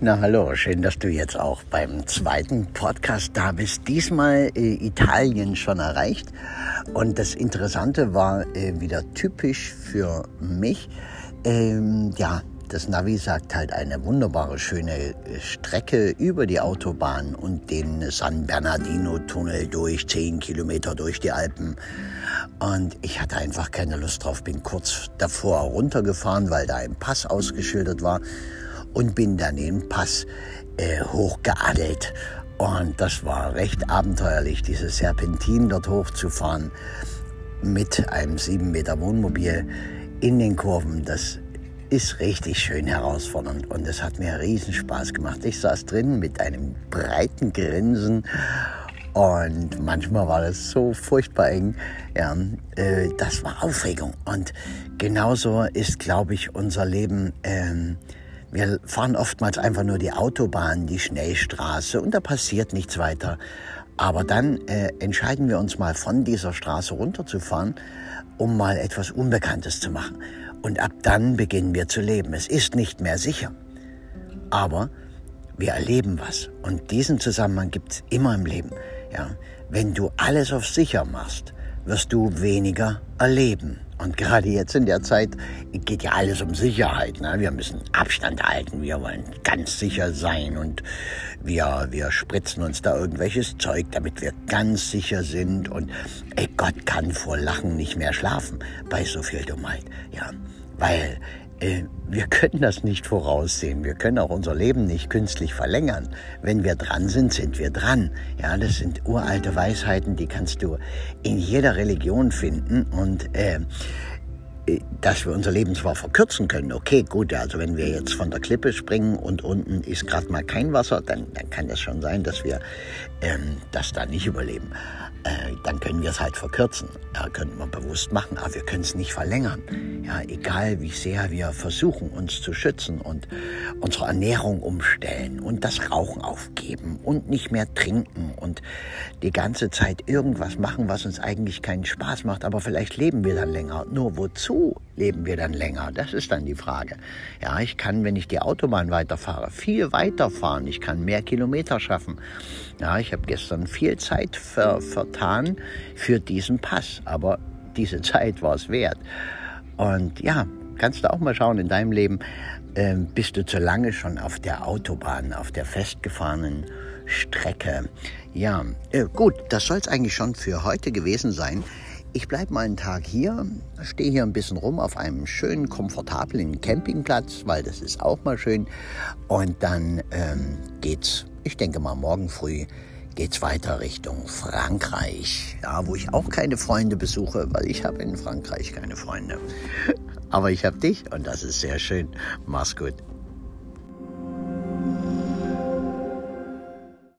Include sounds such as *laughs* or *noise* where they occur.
Na hallo, schön, dass du jetzt auch beim zweiten Podcast da bist. Diesmal äh, Italien schon erreicht. Und das Interessante war äh, wieder typisch für mich. Ähm, ja, das Navi sagt halt eine wunderbare, schöne äh, Strecke über die Autobahn und den San Bernardino-Tunnel durch, zehn Kilometer durch die Alpen. Und ich hatte einfach keine Lust drauf, bin kurz davor runtergefahren, weil da ein Pass ausgeschildert war und bin dann den Pass äh, hochgeadelt. Und das war recht abenteuerlich, diese Serpentin dort hochzufahren mit einem 7 Meter Wohnmobil in den Kurven. Das ist richtig schön herausfordernd und es hat mir riesen Spaß gemacht. Ich saß drin mit einem breiten Grinsen und manchmal war das so furchtbar eng. Ja, äh, das war Aufregung und genauso ist, glaube ich, unser Leben. Ähm, wir fahren oftmals einfach nur die Autobahn, die Schnellstraße und da passiert nichts weiter. Aber dann äh, entscheiden wir uns mal von dieser Straße runterzufahren, um mal etwas Unbekanntes zu machen. Und ab dann beginnen wir zu leben. Es ist nicht mehr sicher. Aber wir erleben was. Und diesen Zusammenhang gibt es immer im Leben. Ja? Wenn du alles auf sicher machst, wirst du weniger erleben. Und gerade jetzt in der Zeit geht ja alles um Sicherheit. Ne? Wir müssen Abstand halten, wir wollen ganz sicher sein und wir, wir spritzen uns da irgendwelches Zeug, damit wir ganz sicher sind. Und ey, Gott kann vor Lachen nicht mehr schlafen bei so viel Dummheit. Ja, weil wir können das nicht voraussehen. Wir können auch unser Leben nicht künstlich verlängern. Wenn wir dran sind, sind wir dran. Ja, das sind uralte Weisheiten, die kannst du in jeder Religion finden und äh, äh, dass wir unser Leben zwar verkürzen können, okay, gut, also wenn wir jetzt von der Klippe springen und unten ist gerade mal kein Wasser, dann, dann kann das schon sein, dass wir ähm, das da nicht überleben. Äh, dann können wir es halt verkürzen. Ja, können wir bewusst machen, aber wir können es nicht verlängern. Ja, egal wie sehr wir versuchen, uns zu schützen und unsere Ernährung umstellen und das Rauchen aufgeben und nicht mehr trinken und die ganze Zeit irgendwas machen, was uns eigentlich keinen Spaß macht, aber vielleicht leben wir dann länger. Nur wozu leben wir dann länger? Das ist dann die Frage. Ja, ich kann, wenn ich die Autobahn weiterfahre, viel weiterfahren. Ich kann mehr Kilometer schaffen. Ja, ich habe gestern viel Zeit ver vertan für diesen Pass, aber diese *laughs* Zeit war es wert. Und ja, kannst du auch mal schauen in deinem Leben, äh, bist du zu lange schon auf der Autobahn, auf der festgefahrenen Strecke. Ja, äh, gut, das soll es eigentlich schon für heute gewesen sein. Ich bleibe mal einen Tag hier, stehe hier ein bisschen rum auf einem schönen, komfortablen Campingplatz, weil das ist auch mal schön. Und dann ähm, geht's, ich denke mal morgen früh, geht's weiter Richtung Frankreich, ja, wo ich auch keine Freunde besuche, weil ich habe in Frankreich keine Freunde. *laughs* Aber ich habe dich und das ist sehr schön. Mach's gut.